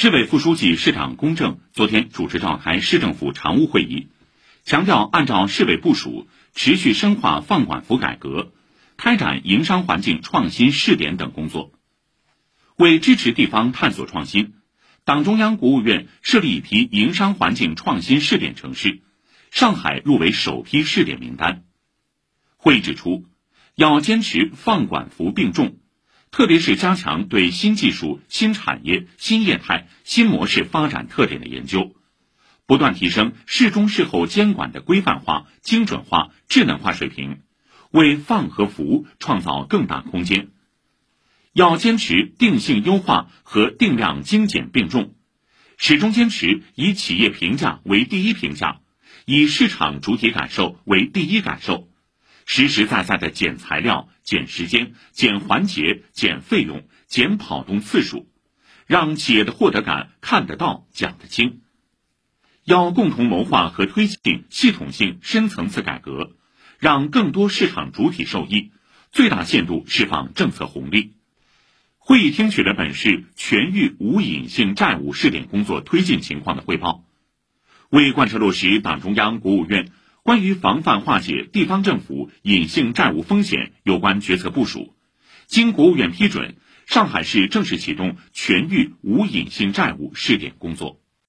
市委副书记、市长龚正昨天主持召开市政府常务会议，强调按照市委部署，持续深化放管服改革，开展营商环境创新试点等工作。为支持地方探索创新，党中央、国务院设立一批营商环境创新试点城市，上海入围首批试点名单。会议指出，要坚持放管服并重。特别是加强对新技术、新产业、新业态、新模式发展特点的研究，不断提升事中事后监管的规范化、精准化、智能化水平，为放和服创造更大空间。要坚持定性优化和定量精简并重，始终坚持以企业评价为第一评价，以市场主体感受为第一感受。实实在在的减材料、减时间、减环节、减费用、减跑动次数，让企业的获得感看得到、讲得清。要共同谋划和推进系统性、深层次改革，让更多市场主体受益，最大限度释放政策红利。会议听取了本市全域无隐性债务试点工作推进情况的汇报，为贯彻落实党中央、国务院。关于防范化解地方政府隐性债务风险有关决策部署，经国务院批准，上海市正式启动全域无隐性债务试点工作。